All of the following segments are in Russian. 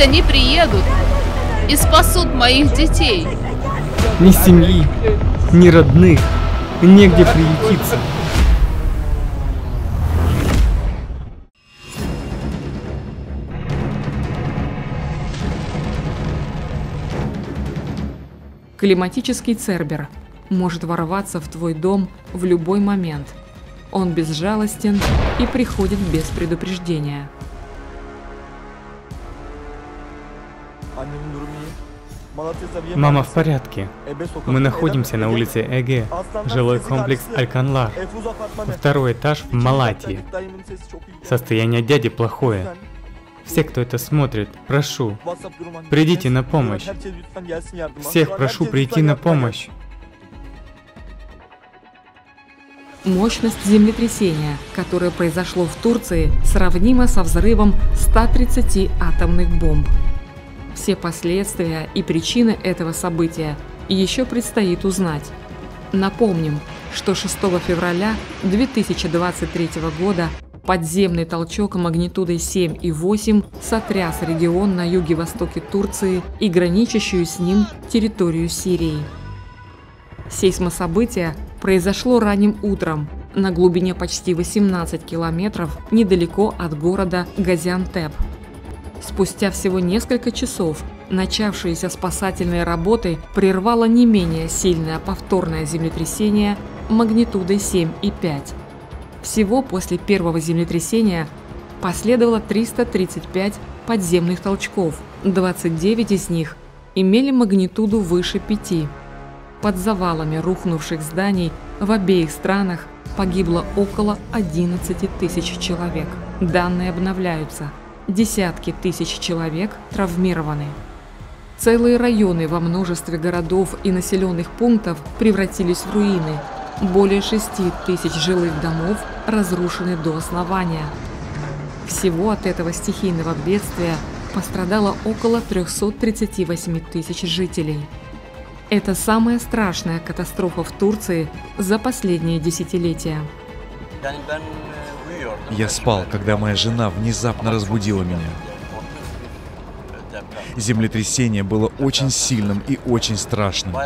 Пусть они приедут и спасут моих детей. Ни семьи, ни родных, негде приютиться. Климатический Цербер может ворваться в твой дом в любой момент. Он безжалостен и приходит без предупреждения. Мама в порядке. Мы находимся на улице Эге, жилой комплекс Альканлар. Второй этаж в Малатии. Состояние дяди плохое. Все, кто это смотрит, прошу, придите на помощь. Всех прошу прийти на помощь. Мощность землетрясения, которое произошло в Турции, сравнима со взрывом 130 атомных бомб. Все последствия и причины этого события еще предстоит узнать. Напомним, что 6 февраля 2023 года подземный толчок магнитудой 7 и 8 сотряс регион на юге-востоке Турции и граничащую с ним территорию Сирии. Сейсмособытие произошло ранним утром на глубине почти 18 километров недалеко от города Газиантеп. Спустя всего несколько часов начавшиеся спасательные работы прервало не менее сильное повторное землетрясение магнитудой 7 и 5. Всего после первого землетрясения последовало 335 подземных толчков, 29 из них имели магнитуду выше 5. Под завалами рухнувших зданий в обеих странах погибло около 11 тысяч человек. Данные обновляются. Десятки тысяч человек травмированы. Целые районы во множестве городов и населенных пунктов превратились в руины. Более 6 тысяч жилых домов разрушены до основания. Всего от этого стихийного бедствия пострадало около 338 тысяч жителей. Это самая страшная катастрофа в Турции за последние десятилетия. Я спал, когда моя жена внезапно разбудила меня. Землетрясение было очень сильным и очень страшным.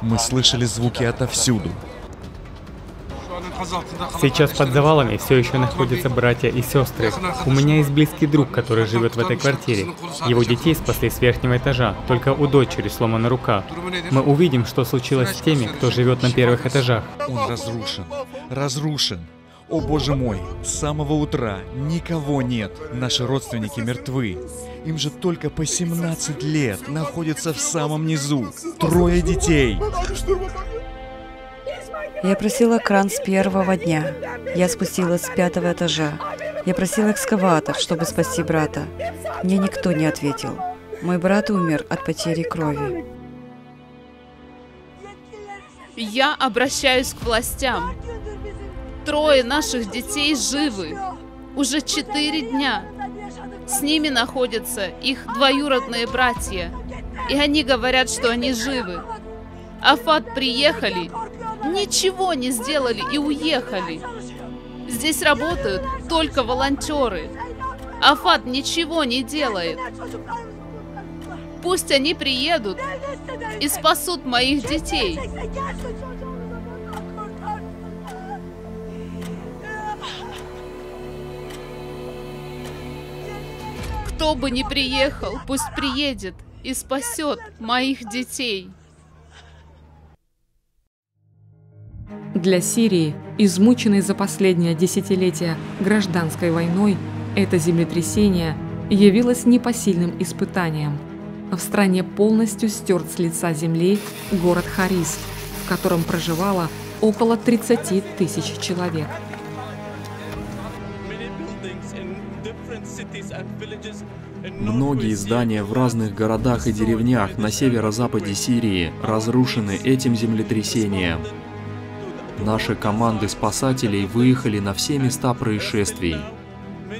Мы слышали звуки отовсюду. Сейчас под завалами все еще находятся братья и сестры. У меня есть близкий друг, который живет в этой квартире. Его детей спасли с верхнего этажа, только у дочери сломана рука. Мы увидим, что случилось с теми, кто живет на первых этажах. Он разрушен. Разрушен. О боже мой, с самого утра никого нет. Наши родственники мертвы. Им же только по 17 лет находятся в самом низу. Трое детей. Я просила кран с первого дня. Я спустилась с пятого этажа. Я просила экскаватор, чтобы спасти брата. Мне никто не ответил. Мой брат умер от потери крови. Я обращаюсь к властям. Трое наших детей живы. Уже четыре дня. С ними находятся их двоюродные братья. И они говорят, что они живы. Афат приехали, ничего не сделали и уехали. Здесь работают только волонтеры. Афат ничего не делает. Пусть они приедут и спасут моих детей. Кто бы ни приехал, пусть приедет и спасет моих детей. Для Сирии, измученной за последнее десятилетие гражданской войной, это землетрясение явилось непосильным испытанием. В стране полностью стерт с лица земли город Харис, в котором проживало около 30 тысяч человек. Многие здания в разных городах и деревнях на северо-западе Сирии разрушены этим землетрясением. Наши команды спасателей выехали на все места происшествий.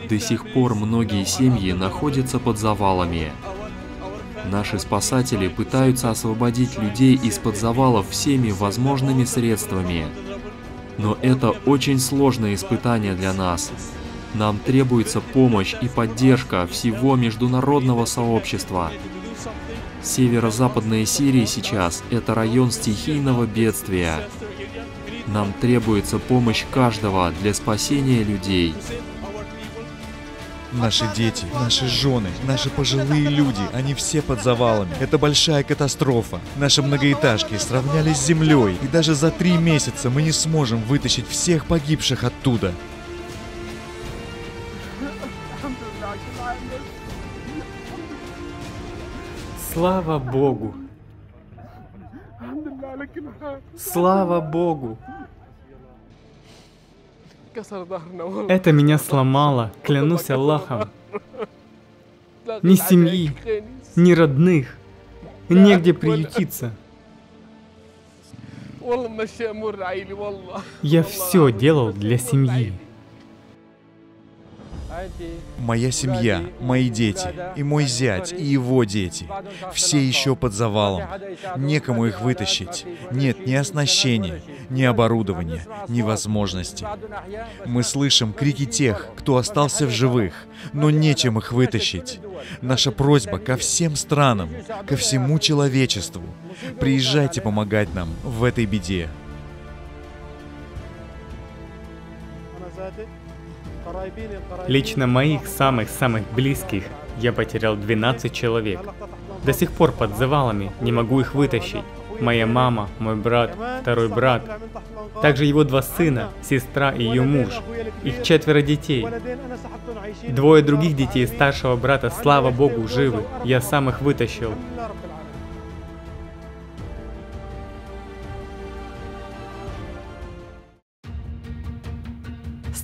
До сих пор многие семьи находятся под завалами. Наши спасатели пытаются освободить людей из-под завалов всеми возможными средствами. Но это очень сложное испытание для нас. Нам требуется помощь и поддержка всего международного сообщества. Северо-западная Сирия сейчас – это район стихийного бедствия. Нам требуется помощь каждого для спасения людей. Наши дети, наши жены, наши пожилые люди, они все под завалами. Это большая катастрофа. Наши многоэтажки сравнялись с землей, и даже за три месяца мы не сможем вытащить всех погибших оттуда. Слава Богу! Слава Богу! Это меня сломало, клянусь Аллахом. Ни семьи, ни родных, негде приютиться. Я все делал для семьи. Моя семья, мои дети, и мой зять, и его дети. Все еще под завалом. Некому их вытащить. Нет ни оснащения, ни оборудования, ни возможности. Мы слышим крики тех, кто остался в живых, но нечем их вытащить. Наша просьба ко всем странам, ко всему человечеству. Приезжайте помогать нам в этой беде. Лично моих самых-самых близких я потерял 12 человек. До сих пор под завалами не могу их вытащить. Моя мама, мой брат, второй брат, также его два сына, сестра и ее муж. Их четверо детей. Двое других детей старшего брата, слава богу, живы. Я сам их вытащил.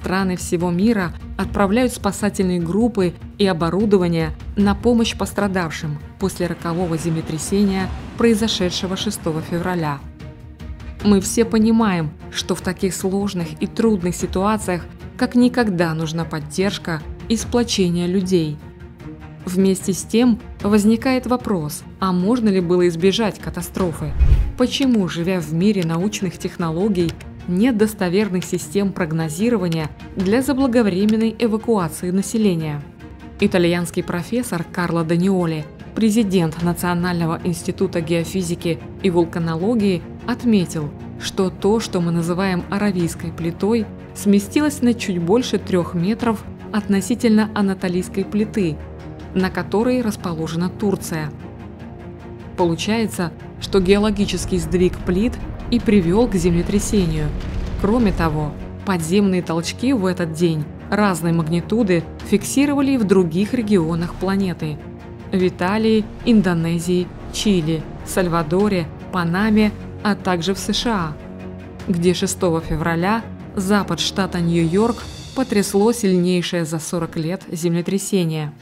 Страны всего мира отправляют спасательные группы и оборудование на помощь пострадавшим после рокового землетрясения, произошедшего 6 февраля. Мы все понимаем, что в таких сложных и трудных ситуациях как никогда нужна поддержка и сплочение людей. Вместе с тем возникает вопрос, а можно ли было избежать катастрофы? Почему, живя в мире научных технологий, нет достоверных систем прогнозирования для заблаговременной эвакуации населения. Итальянский профессор Карло Даниоли, президент Национального института геофизики и вулканологии, отметил, что то, что мы называем аравийской плитой, сместилось на чуть больше трех метров относительно анатолийской плиты, на которой расположена Турция. Получается, что геологический сдвиг плит и привел к землетрясению. Кроме того, подземные толчки в этот день разной магнитуды фиксировали и в других регионах планеты – в Италии, Индонезии, Чили, Сальвадоре, Панаме, а также в США, где 6 февраля запад штата Нью-Йорк потрясло сильнейшее за 40 лет землетрясение.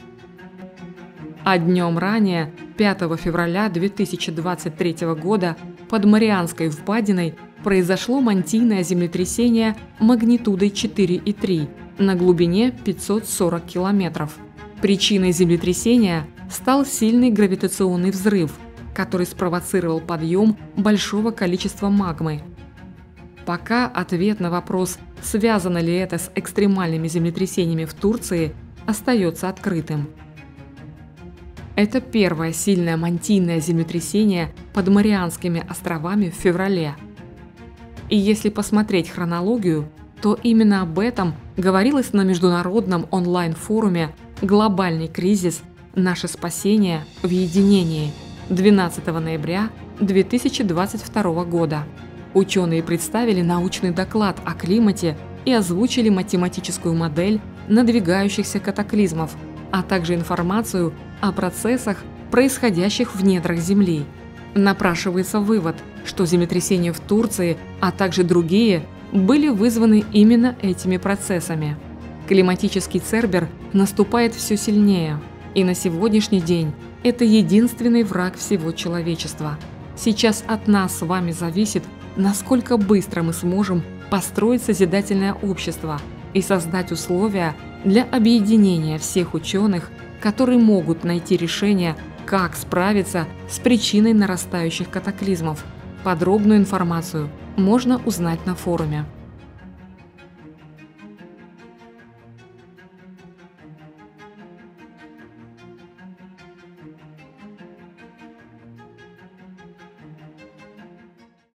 А днем ранее, 5 февраля 2023 года, под Марианской впадиной произошло мантийное землетрясение магнитудой 4,3 на глубине 540 километров. Причиной землетрясения стал сильный гравитационный взрыв, который спровоцировал подъем большого количества магмы. Пока ответ на вопрос, связано ли это с экстремальными землетрясениями в Турции, остается открытым. Это первое сильное мантийное землетрясение под Марианскими островами в феврале. И если посмотреть хронологию, то именно об этом говорилось на международном онлайн-форуме «Глобальный кризис. Наше спасение в единении» 12 ноября 2022 года. Ученые представили научный доклад о климате и озвучили математическую модель надвигающихся катаклизмов, а также информацию о процессах, происходящих в недрах Земли. Напрашивается вывод, что землетрясения в Турции, а также другие, были вызваны именно этими процессами. Климатический цербер наступает все сильнее, и на сегодняшний день это единственный враг всего человечества. Сейчас от нас с вами зависит, насколько быстро мы сможем построить созидательное общество и создать условия для объединения всех ученых которые могут найти решение, как справиться с причиной нарастающих катаклизмов. Подробную информацию можно узнать на форуме.